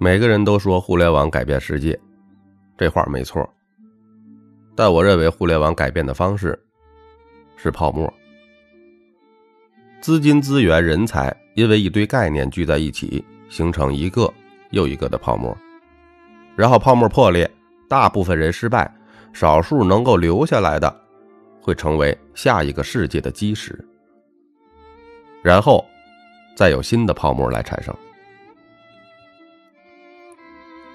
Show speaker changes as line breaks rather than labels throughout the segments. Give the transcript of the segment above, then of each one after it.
每个人都说互联网改变世界，这话没错。但我认为互联网改变的方式是泡沫。资金、资源、人才因为一堆概念聚在一起，形成一个又一个的泡沫，然后泡沫破裂，大部分人失败，少数能够留下来的会成为下一个世界的基石，然后再有新的泡沫来产生。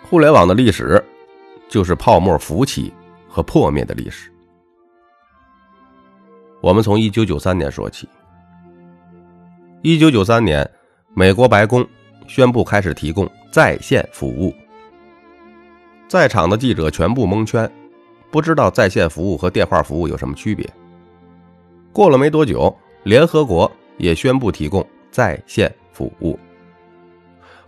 互联网的历史就是泡沫浮起和破灭的历史。我们从一九九三年说起。一九九三年，美国白宫宣布开始提供在线服务，在场的记者全部蒙圈，不知道在线服务和电话服务有什么区别。过了没多久，联合国也宣布提供在线服务。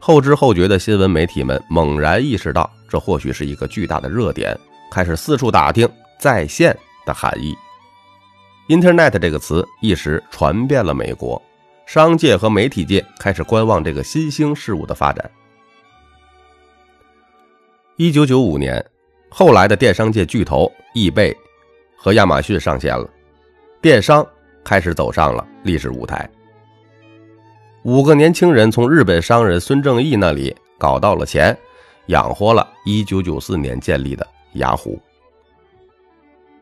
后知后觉的新闻媒体们猛然意识到，这或许是一个巨大的热点，开始四处打听“在线”的含义。Internet 这个词一时传遍了美国，商界和媒体界开始观望这个新兴事物的发展。一九九五年，后来的电商界巨头易贝和亚马逊上线了，电商开始走上了历史舞台。五个年轻人从日本商人孙正义那里搞到了钱，养活了1994年建立的雅虎。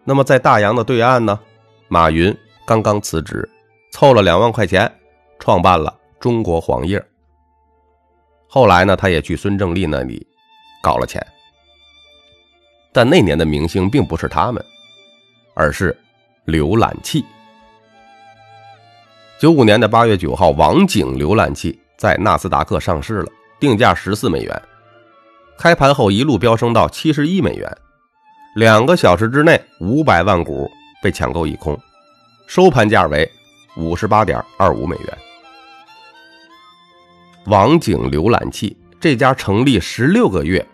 那么在大洋的对岸呢？马云刚刚辞职，凑了两万块钱，创办了中国黄页。后来呢，他也去孙正义那里搞了钱。但那年的明星并不是他们，而是浏览器。九五年的八月九号，网景浏览器在纳斯达克上市了，定价十四美元，开盘后一路飙升到七十一美元，两个小时之内五百万股被抢购一空，收盘价为五十八点二五美元。网景浏览器这家成立十六个月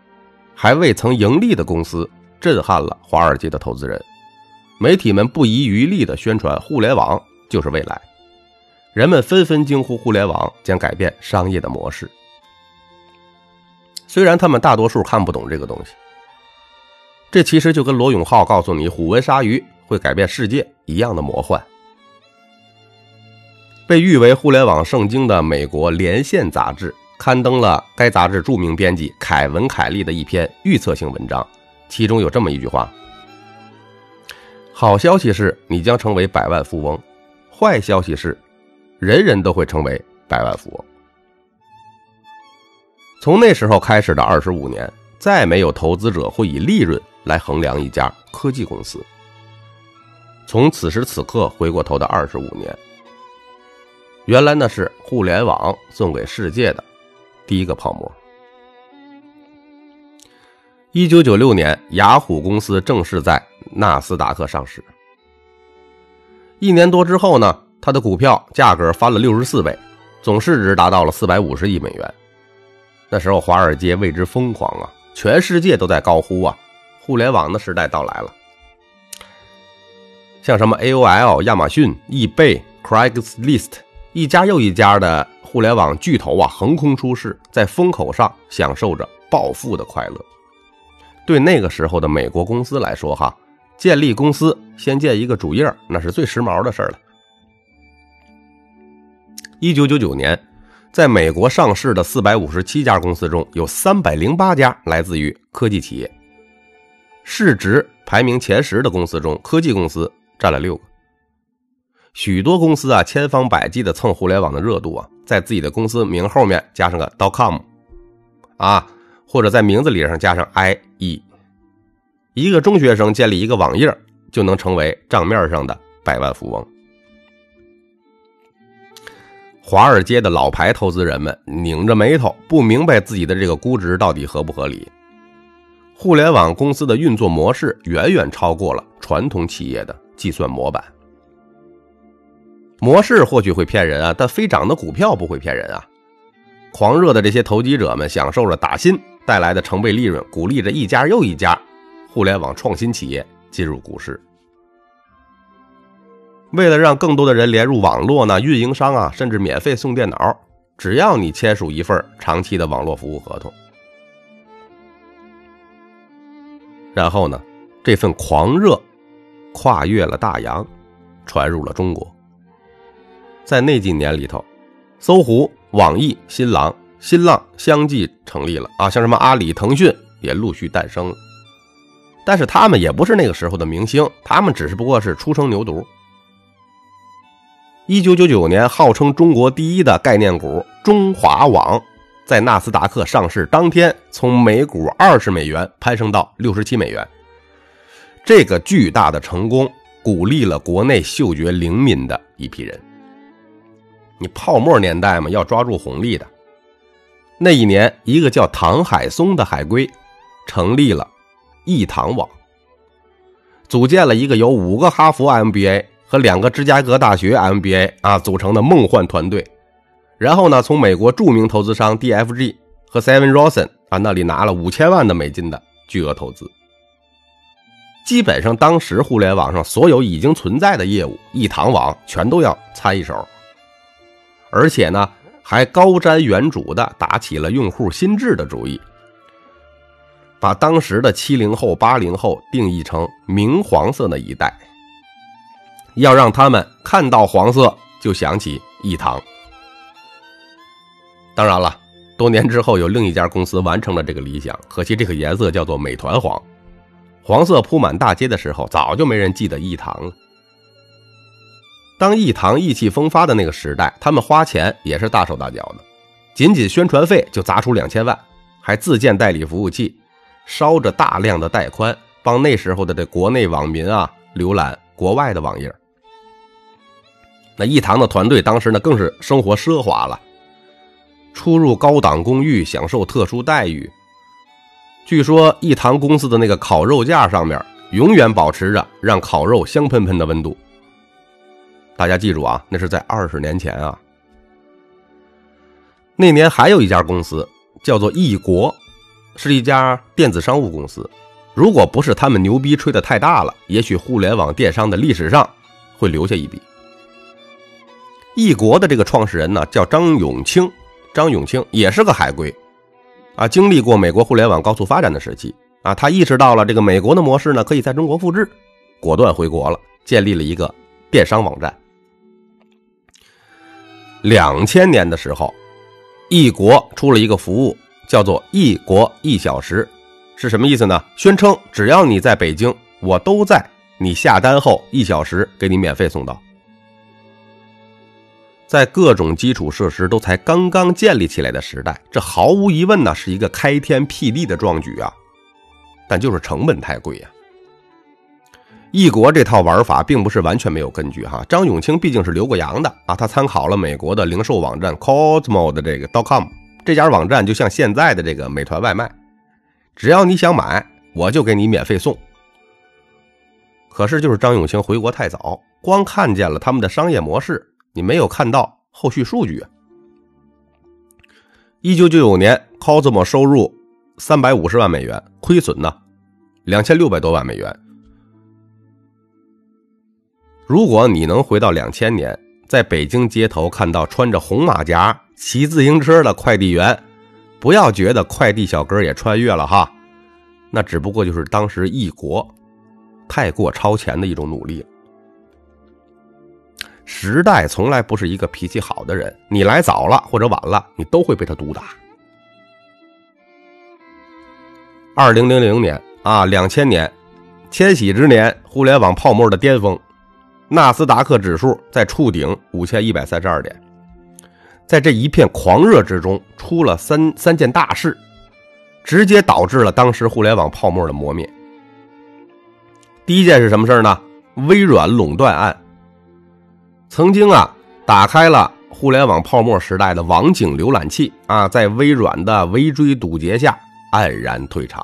还未曾盈利的公司，震撼了华尔街的投资人，媒体们不遗余力地宣传互联网就是未来。人们纷纷惊呼：“互联网将改变商业的模式。”虽然他们大多数看不懂这个东西，这其实就跟罗永浩告诉你“虎纹鲨鱼会改变世界”一样的魔幻。被誉为“互联网圣经”的美国《连线》杂志刊登了该杂志著名编辑凯文·凯利的一篇预测性文章，其中有这么一句话：“好消息是你将成为百万富翁，坏消息是。”人人都会成为百万富翁。从那时候开始的二十五年，再没有投资者会以利润来衡量一家科技公司。从此时此刻回过头的二十五年，原来那是互联网送给世界的第一个泡沫。一九九六年，雅虎公司正式在纳斯达克上市。一年多之后呢？它的股票价格翻了六十四倍，总市值达到了四百五十亿美元。那时候华尔街为之疯狂啊，全世界都在高呼啊，互联网的时代到来了。像什么 AOL、亚马逊、易贝、Craigslist，一家又一家的互联网巨头啊，横空出世，在风口上享受着暴富的快乐。对那个时候的美国公司来说，哈，建立公司先建一个主页，那是最时髦的事了。一九九九年，在美国上市的四百五十七家公司中，有三百零八家来自于科技企业。市值排名前十的公司中，科技公司占了六个。许多公司啊，千方百计的蹭互联网的热度啊，在自己的公司名后面加上个 .com，啊，或者在名字里上加上 IE。一个中学生建立一个网页，就能成为账面上的百万富翁。华尔街的老牌投资人们拧着眉头，不明白自己的这个估值到底合不合理。互联网公司的运作模式远远超过了传统企业的计算模板。模式或许会骗人啊，但飞涨的股票不会骗人啊！狂热的这些投机者们享受着打新带来的成倍利润，鼓励着一家又一家互联网创新企业进入股市。为了让更多的人连入网络呢运营商啊甚至免费送电脑只要你签署一份长期的网络服务合同。然后呢这份狂热跨越了大洋传入了中国。在那几年里头搜狐网易新浪新浪相继成立了啊像什么阿里腾讯也陆续诞生了。但是他们也不是那个时候的明星他们只是不过是初生牛犊。一九九九年，号称中国第一的概念股中华网，在纳斯达克上市当天，从每股二十美元攀升到六十七美元。这个巨大的成功，鼓励了国内嗅觉灵敏的一批人。你泡沫年代嘛，要抓住红利的。那一年，一个叫唐海松的海归，成立了易唐网，组建了一个由五个哈佛 MBA。和两个芝加哥大学 MBA 啊组成的梦幻团队，然后呢，从美国著名投资商 DFG 和 Seven Rosen 啊那里拿了五千万的美金的巨额投资。基本上，当时互联网上所有已经存在的业务，一堂网全都要参一手，而且呢，还高瞻远瞩的打起了用户心智的主意，把当时的七零后、八零后定义成明黄色的一代。要让他们看到黄色就想起一堂。当然了，多年之后有另一家公司完成了这个理想，可惜这个颜色叫做美团黄。黄色铺满大街的时候，早就没人记得一堂了。当一堂意气风发的那个时代，他们花钱也是大手大脚的，仅仅宣传费就砸出两千万，还自建代理服务器，烧着大量的带宽，帮那时候的这国内网民啊浏览国外的网页。那一堂的团队当时呢，更是生活奢华了，出入高档公寓，享受特殊待遇。据说一堂公司的那个烤肉架上面，永远保持着让烤肉香喷喷的温度。大家记住啊，那是在二十年前啊。那年还有一家公司叫做易国，是一家电子商务公司。如果不是他们牛逼吹的太大了，也许互联网电商的历史上会留下一笔。易国的这个创始人呢，叫张永清。张永清也是个海归，啊，经历过美国互联网高速发展的时期，啊，他意识到了这个美国的模式呢，可以在中国复制，果断回国了，建立了一个电商网站。两千年的时候，易国出了一个服务，叫做“易国一小时”，是什么意思呢？宣称只要你在北京，我都在，你下单后一小时给你免费送到。在各种基础设施都才刚刚建立起来的时代，这毫无疑问呢是一个开天辟地的壮举啊！但就是成本太贵呀。异国这套玩法并不是完全没有根据哈。张永清毕竟是留过洋的啊，他参考了美国的零售网站 Cosmo 的这个 .com 这家网站，就像现在的这个美团外卖，只要你想买，我就给你免费送。可是就是张永清回国太早，光看见了他们的商业模式。你没有看到后续数据？一九九九年，Cosmo 收入三百五十万美元，亏损呢两千六百多万美元。如果你能回到两千年，在北京街头看到穿着红马甲、骑自行车的快递员，不要觉得快递小哥也穿越了哈，那只不过就是当时异国太过超前的一种努力。时代从来不是一个脾气好的人，你来早了或者晚了，你都会被他毒打。二零零零年啊，两千年，千禧之年，互联网泡沫的巅峰，纳斯达克指数在触顶五千一百三十二点，在这一片狂热之中，出了三三件大事，直接导致了当时互联网泡沫的磨灭。第一件是什么事呢？微软垄断案。曾经啊，打开了互联网泡沫时代的网景浏览器啊，在微软的围追堵截下黯然退场。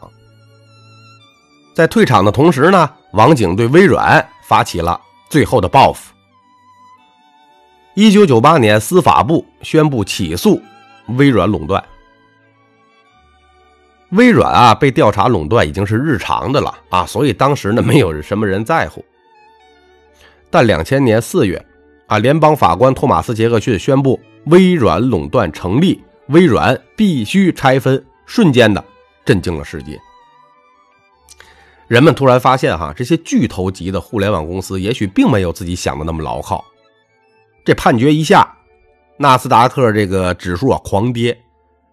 在退场的同时呢，网景对微软发起了最后的报复。一九九八年，司法部宣布起诉微软垄断。微软啊，被调查垄断已经是日常的了啊，所以当时呢，没有什么人在乎。但两千年四月。啊！联邦法官托马斯·杰克逊宣布微软垄断成立，微软必须拆分，瞬间的震惊了世界。人们突然发现，哈，这些巨头级的互联网公司也许并没有自己想的那么牢靠。这判决一下，纳斯达克这个指数啊狂跌，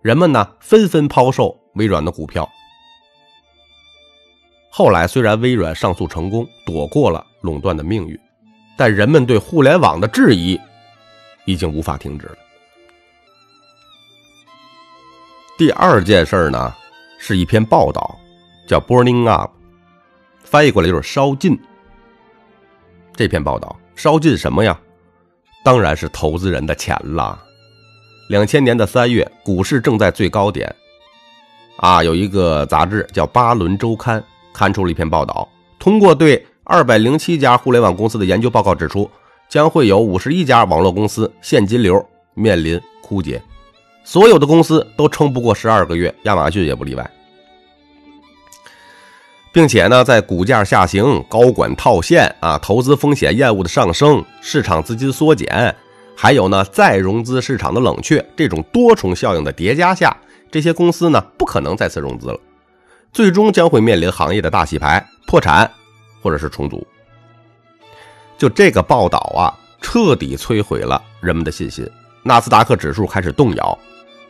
人们呢纷纷抛售微软的股票。后来虽然微软上诉成功，躲过了垄断的命运，但人们对互联网的质疑已经无法停止了。第二件事呢，是一篇报道，叫 “Burning Up”。翻译过来就是烧尽。这篇报道烧尽什么呀？当然是投资人的钱了。两千年的三月，股市正在最高点，啊，有一个杂志叫《巴伦周刊》刊出了一篇报道，通过对二百零七家互联网公司的研究报告指出，将会有五十一家网络公司现金流面临枯竭，所有的公司都撑不过十二个月，亚马逊也不例外。并且呢，在股价下行、高管套现啊、投资风险厌恶的上升、市场资金缩减，还有呢再融资市场的冷却，这种多重效应的叠加下，这些公司呢不可能再次融资了，最终将会面临行业的大洗牌、破产或者是重组。就这个报道啊，彻底摧毁了人们的信心，纳斯达克指数开始动摇，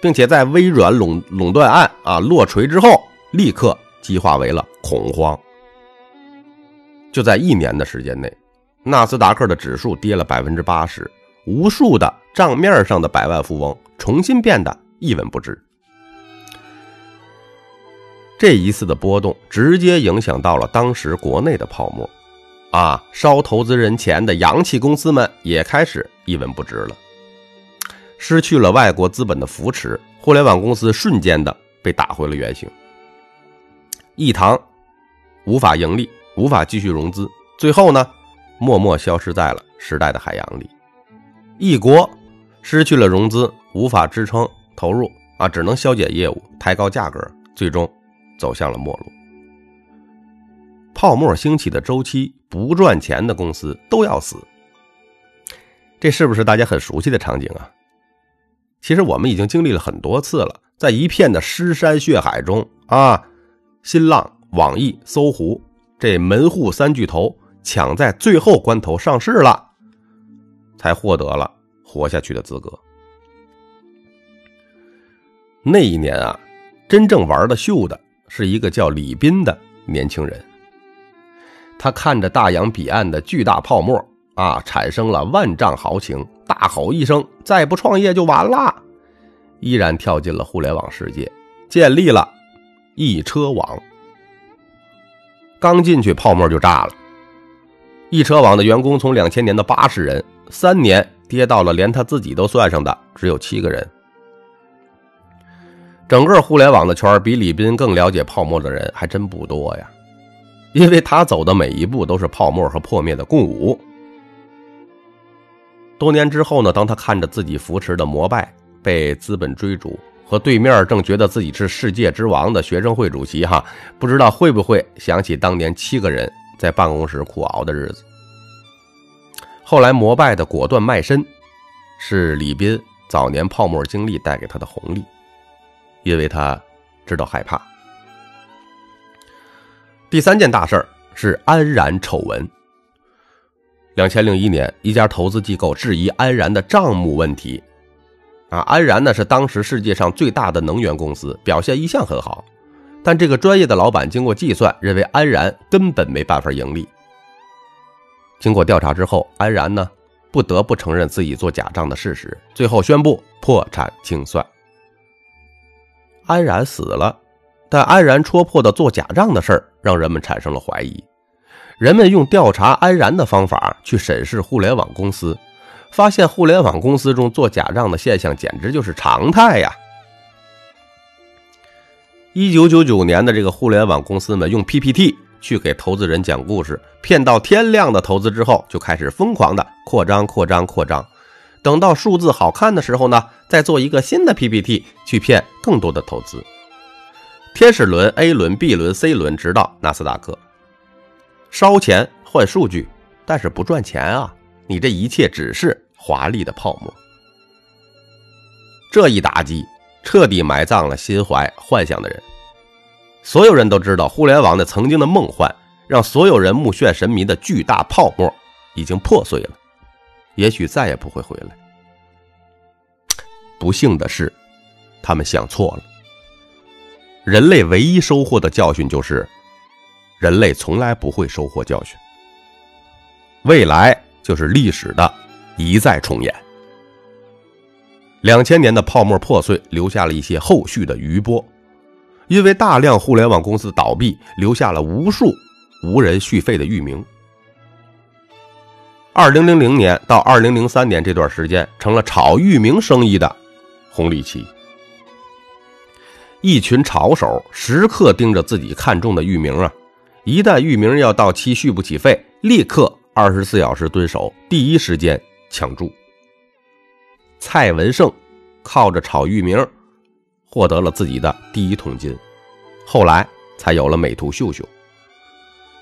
并且在微软垄垄断案啊落锤之后，立刻。激化为了恐慌。就在一年的时间内，纳斯达克的指数跌了百分之八十，无数的账面上的百万富翁重新变得一文不值。这一次的波动直接影响到了当时国内的泡沫，啊，烧投资人钱的洋气公司们也开始一文不值了。失去了外国资本的扶持，互联网公司瞬间的被打回了原形。一堂无法盈利，无法继续融资，最后呢，默默消失在了时代的海洋里。一国失去了融资，无法支撑投入啊，只能削减业务，抬高价格，最终走向了没落。泡沫兴起的周期，不赚钱的公司都要死。这是不是大家很熟悉的场景啊？其实我们已经经历了很多次了，在一片的尸山血海中啊。新浪、网易、搜狐这门户三巨头抢在最后关头上市了，才获得了活下去的资格。那一年啊，真正玩的秀的是一个叫李斌的年轻人。他看着大洋彼岸的巨大泡沫啊，产生了万丈豪情，大吼一声：“再不创业就完了！”依然跳进了互联网世界，建立了。易车网刚进去，泡沫就炸了。易车网的员工从两千年的八十人，三年跌到了连他自己都算上的只有七个人。整个互联网的圈比李斌更了解泡沫的人还真不多呀，因为他走的每一步都是泡沫和破灭的共舞。多年之后呢，当他看着自己扶持的摩拜被资本追逐。和对面正觉得自己是世界之王的学生会主席哈，不知道会不会想起当年七个人在办公室苦熬的日子。后来摩拜的果断卖身，是李斌早年泡沫经历带给他的红利，因为他知道害怕。第三件大事儿是安然丑闻。两千零一年，一家投资机构质疑安然的账目问题。啊，安然呢是当时世界上最大的能源公司，表现一向很好。但这个专业的老板经过计算，认为安然根本没办法盈利。经过调查之后，安然呢不得不承认自己做假账的事实，最后宣布破产清算。安然死了，但安然戳破的做假账的事儿让人们产生了怀疑。人们用调查安然的方法去审视互联网公司。发现互联网公司中做假账的现象简直就是常态呀！一九九九年的这个互联网公司们用 PPT 去给投资人讲故事，骗到天亮的投资之后，就开始疯狂的扩张、扩张、扩张。等到数字好看的时候呢，再做一个新的 PPT 去骗更多的投资。天使轮、A 轮、B 轮、C 轮，直到纳斯达克，烧钱换数据，但是不赚钱啊！你这一切只是。华丽的泡沫，这一打击彻底埋葬了心怀幻想的人。所有人都知道，互联网的曾经的梦幻，让所有人目眩神迷的巨大泡沫已经破碎了，也许再也不会回来。不幸的是，他们想错了。人类唯一收获的教训就是，人类从来不会收获教训。未来就是历史的一再重演。两千年的泡沫破碎，留下了一些后续的余波。因为大量互联网公司倒闭，留下了无数无人续费的域名。二零零零年到二零零三年这段时间，成了炒域名生意的红利期。一群炒手时刻盯着自己看中的域名啊，一旦域名要到期续不起费，立刻二十四小时蹲守，第一时间抢注。蔡文胜靠着炒域名。获得了自己的第一桶金，后来才有了美图秀秀。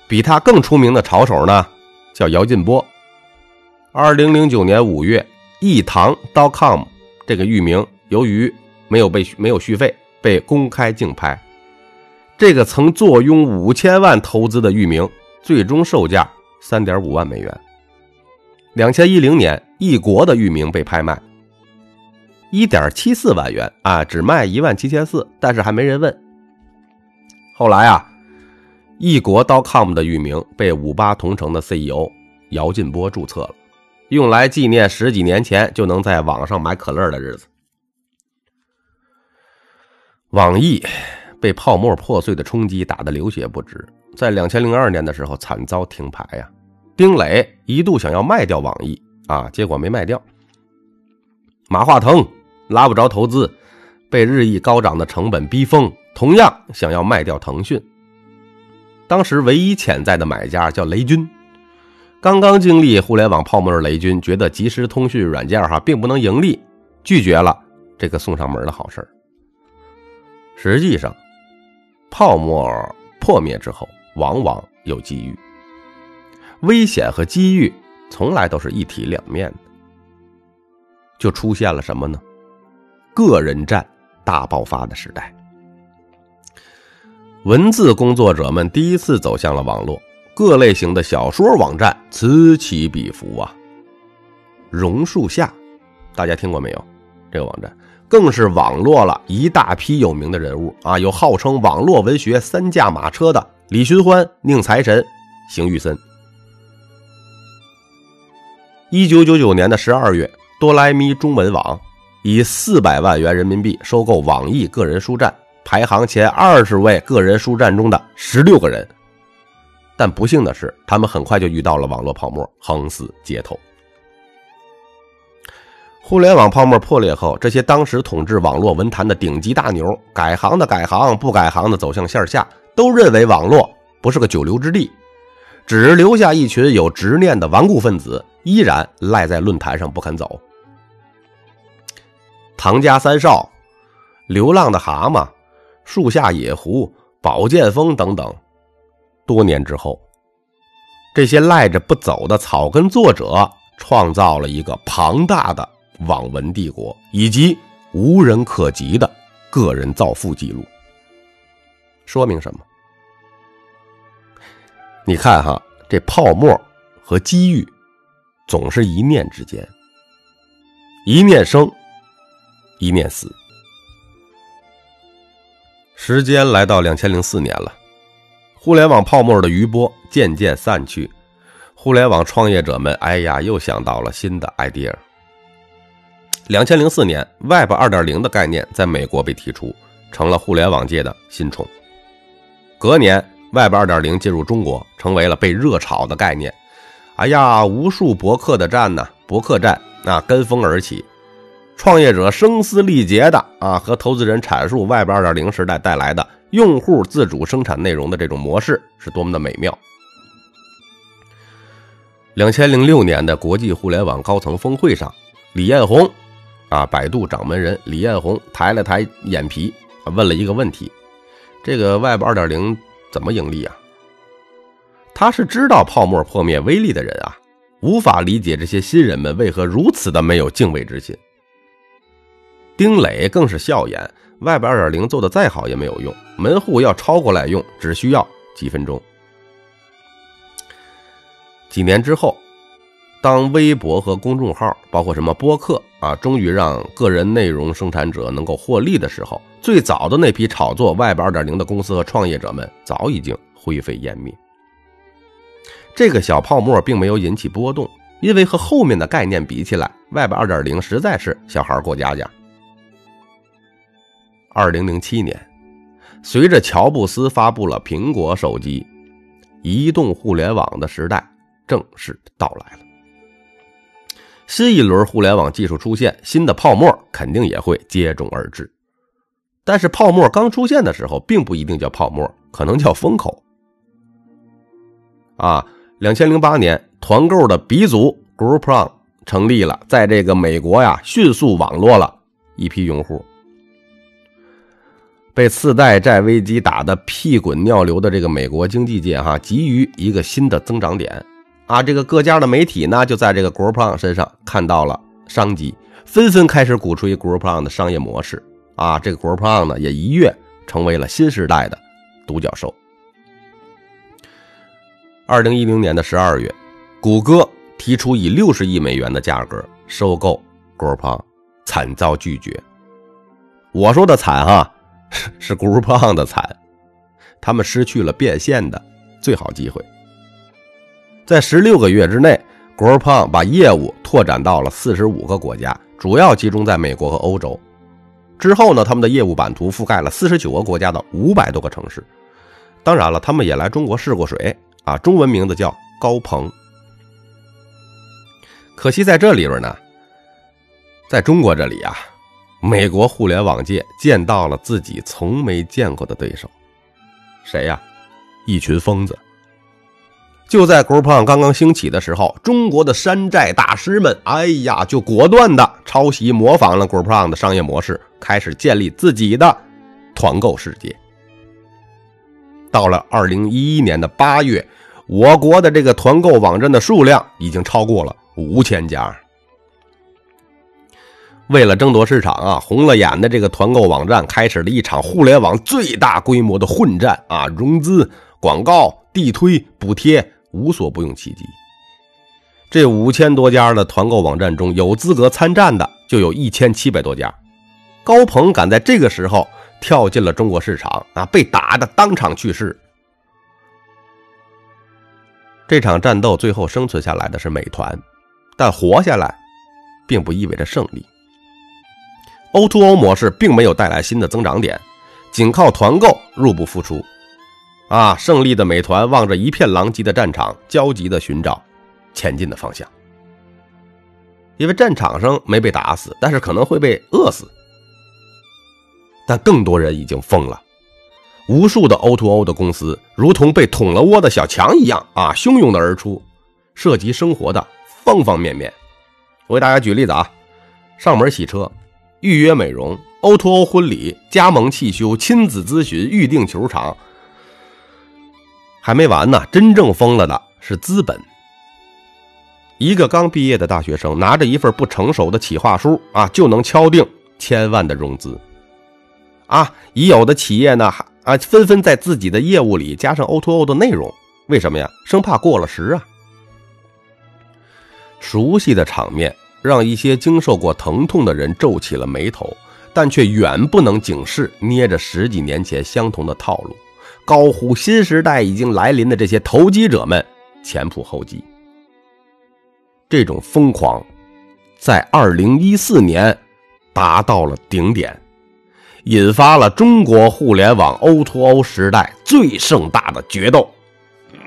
比他更出名的炒手呢，叫姚劲波。二零零九年五月，一堂 .com 这个域名由于没有被没有续费，被公开竞拍。这个曾坐拥五千万投资的域名，最终售价三点五万美元。两千一零年，一国的域名被拍卖。一点七四万元啊，只卖一万七千四，但是还没人问。后来啊，易国 dot .com 的域名被五八同城的 CEO 姚劲波注册了，用来纪念十几年前就能在网上买可乐的日子。网易被泡沫破碎的冲击打得流血不止，在两千零二年的时候惨遭停牌呀。丁磊一度想要卖掉网易啊，结果没卖掉。马化腾。拉不着投资，被日益高涨的成本逼疯，同样想要卖掉腾讯。当时唯一潜在的买家叫雷军，刚刚经历互联网泡沫的雷军觉得即时通讯软件哈并不能盈利，拒绝了这个送上门的好事实际上，泡沫破灭之后，往往有机遇。危险和机遇从来都是一体两面。的，就出现了什么呢？个人战大爆发的时代，文字工作者们第一次走向了网络，各类型的小说网站此起彼伏啊。榕树下，大家听过没有？这个网站更是网络了一大批有名的人物啊，有号称网络文学三驾马车的李寻欢、宁财神、邢玉森。一九九九年的十二月，哆啦咪中文网。以四百万元人民币收购网易个人书站，排行前二十位个人书站中的十六个人。但不幸的是，他们很快就遇到了网络泡沫，横死街头。互联网泡沫破裂后，这些当时统治网络文坛的顶级大牛，改行的改行，不改行的走向线下，都认为网络不是个久留之地，只留下一群有执念的顽固分子，依然赖在论坛上不肯走。唐家三少、流浪的蛤蟆、树下野狐、宝剑锋等等，多年之后，这些赖着不走的草根作者创造了一个庞大的网文帝国，以及无人可及的个人造富记录。说明什么？你看哈，这泡沫和机遇，总是一念之间，一念生。一念死。时间来到两千零四年了，互联网泡沫的余波渐渐散去，互联网创业者们，哎呀，又想到了新的 idea。两千零四年，Web 二点零的概念在美国被提出，成了互联网界的新宠。隔年，Web 二点零进入中国，成为了被热炒的概念。哎呀，无数博客的站呢，博客站啊，跟风而起。创业者声嘶力竭的啊，和投资人阐述 Web 二点零时代带来的用户自主生产内容的这种模式是多么的美妙。两千零六年的国际互联网高层峰会上，李彦宏啊，百度掌门人李彦宏抬了抬眼皮，问了一个问题：这个 Web 二点零怎么盈利啊？他是知道泡沫破灭威力的人啊，无法理解这些新人们为何如此的没有敬畏之心。丁磊更是笑言 Web 2.0做的再好也没有用，门户要抄过来用，只需要几分钟。几年之后，当微博和公众号，包括什么播客啊，终于让个人内容生产者能够获利的时候，最早的那批炒作 Web 2.0的公司和创业者们早已经灰飞烟灭。这个小泡沫并没有引起波动，因为和后面的概念比起来，Web 2.0实在是小孩过家家。二零零七年，随着乔布斯发布了苹果手机，移动互联网的时代正式到来了。新一轮互联网技术出现，新的泡沫肯定也会接踵而至。但是泡沫刚出现的时候，并不一定叫泡沫，可能叫风口。啊，两千零八年，团购的鼻祖 Groupon 成立了，在这个美国呀，迅速网络了一批用户。被次贷债危机打得屁滚尿流的这个美国经济界，哈，急于一个新的增长点，啊，这个各家的媒体呢，就在这个 Groupon 身上看到了商机，纷纷开始鼓吹 Groupon 的商业模式，啊，这个 Groupon 呢，也一跃成为了新时代的独角兽。二零一零年的十二月，谷歌提出以六十亿美元的价格收购 Groupon，惨遭拒绝。我说的惨哈。是 Groupon 的惨，他们失去了变现的最好机会。在十六个月之内，Groupon 把业务拓展到了四十五个国家，主要集中在美国和欧洲。之后呢，他们的业务版图覆盖了四十九个国家的五百多个城市。当然了，他们也来中国试过水啊，中文名字叫高鹏。可惜在这里边呢，在中国这里啊。美国互联网界见到了自己从没见过的对手，谁呀？一群疯子！就在 Groupon 刚刚兴起的时候，中国的山寨大师们，哎呀，就果断的抄袭模仿了 Groupon 的商业模式，开始建立自己的团购世界。到了二零一一年的八月，我国的这个团购网站的数量已经超过了五千家。为了争夺市场啊，红了眼的这个团购网站开始了一场互联网最大规模的混战啊！融资、广告、地推、补贴，无所不用其极。这五千多家的团购网站中，有资格参战的就有一千七百多家。高鹏敢在这个时候跳进了中国市场啊，被打的当场去世。这场战斗最后生存下来的是美团，但活下来并不意味着胜利。O2O O 模式并没有带来新的增长点，仅靠团购入不敷出。啊，胜利的美团望着一片狼藉的战场，焦急地寻找前进的方向。因为战场上没被打死，但是可能会被饿死。但更多人已经疯了，无数的 O2O 的公司如同被捅了窝的小强一样啊，汹涌的而出，涉及生活的方方面面。我给大家举例子啊，上门洗车。预约美容、O2O 婚礼、加盟汽修、亲子咨询、预订球场，还没完呢！真正疯了的是资本。一个刚毕业的大学生拿着一份不成熟的企划书啊，就能敲定千万的融资。啊，已有的企业呢，还啊纷纷在自己的业务里加上 O2O 的内容，为什么呀？生怕过了时啊。熟悉的场面。让一些经受过疼痛的人皱起了眉头，但却远不能警示捏着十几年前相同的套路，高呼新时代已经来临的这些投机者们前仆后继。这种疯狂，在二零一四年达到了顶点，引发了中国互联网 O2O 时代最盛大的决斗。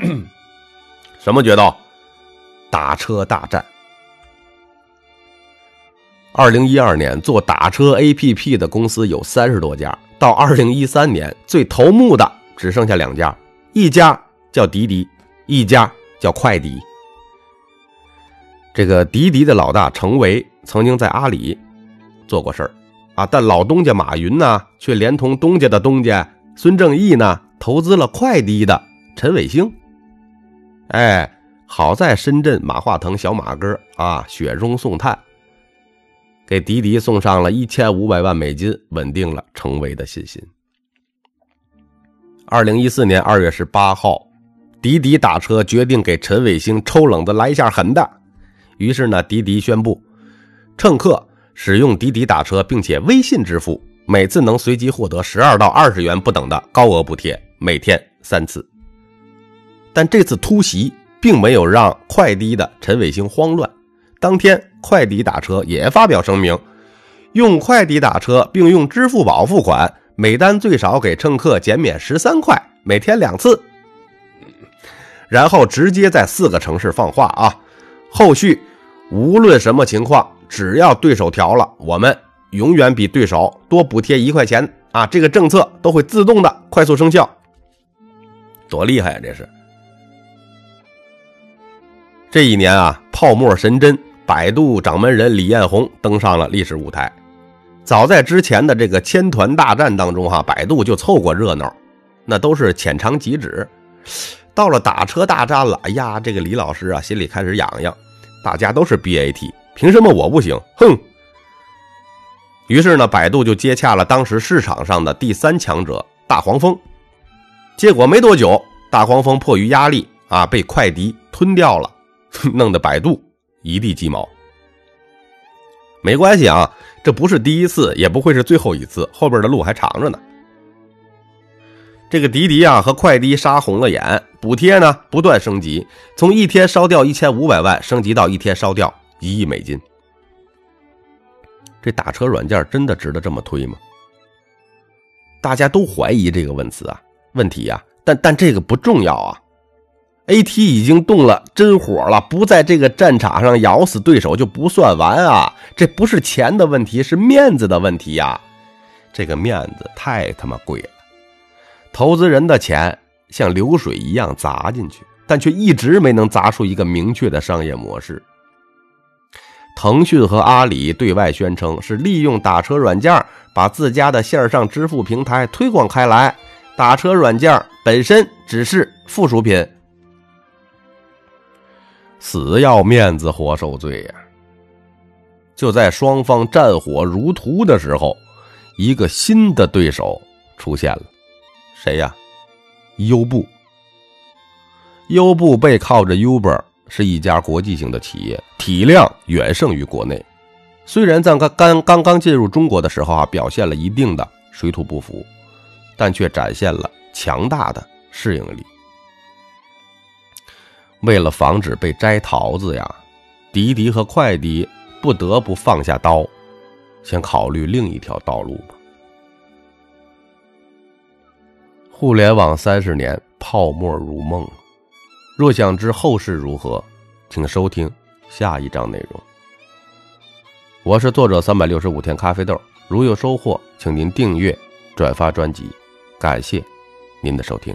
什么决斗？打车大战。二零一二年做打车 APP 的公司有三十多家，到二零一三年最头目的只剩下两家，一家叫滴滴，一家叫快滴。这个滴滴的老大程维曾经在阿里做过事儿啊，但老东家马云呢，却连同东家的东家孙正义呢，投资了快滴的陈伟星。哎，好在深圳马化腾小马哥啊雪中送炭。给滴滴送上了一千五百万美金，稳定了程维的信心。二零一四年二月十八号，滴滴打车决定给陈伟星抽冷子来一下狠的，于是呢，滴滴宣布，乘客使用滴滴打车并且微信支付，每次能随机获得十二到二十元不等的高额补贴，每天三次。但这次突袭并没有让快滴的陈伟星慌乱。当天，快递打车也发表声明，用快递打车并用支付宝付款，每单最少给乘客减免十三块，每天两次。然后直接在四个城市放话啊，后续无论什么情况，只要对手调了，我们永远比对手多补贴一块钱啊！这个政策都会自动的快速生效，多厉害啊！这是。这一年啊，泡沫神针百度掌门人李彦宏登上了历史舞台。早在之前的这个千团大战当中，哈，百度就凑过热闹，那都是浅尝即止。到了打车大战了，哎呀，这个李老师啊，心里开始痒痒。大家都是 BAT，凭什么我不行？哼！于是呢，百度就接洽了当时市场上的第三强者大黄蜂。结果没多久，大黄蜂迫于压力啊，被快迪吞掉了。弄得百度一地鸡毛，没关系啊，这不是第一次，也不会是最后一次，后边的路还长着呢。这个滴滴啊和快滴杀红了眼，补贴呢不断升级，从一天烧掉一千五百万升级到一天烧掉一亿美金。这打车软件真的值得这么推吗？大家都怀疑这个问题啊，问题呀，但但这个不重要啊。A.T. 已经动了真火了，不在这个战场上咬死对手就不算完啊！这不是钱的问题，是面子的问题呀！这个面子太他妈贵了，投资人的钱像流水一样砸进去，但却一直没能砸出一个明确的商业模式。腾讯和阿里对外宣称是利用打车软件把自家的线上支付平台推广开来，打车软件本身只是附属品。死要面子活受罪呀！就在双方战火如荼的时候，一个新的对手出现了，谁呀？优步。优步背靠着 Uber，是一家国际性的企业，体量远胜于国内。虽然在刚刚刚刚进入中国的时候啊，表现了一定的水土不服，但却展现了强大的适应力。为了防止被摘桃子呀，迪迪和快迪不得不放下刀，先考虑另一条道路吧。互联网三十年，泡沫如梦。若想知后事如何，请收听下一章内容。我是作者三百六十五天咖啡豆，如有收获，请您订阅、转发专辑，感谢您的收听。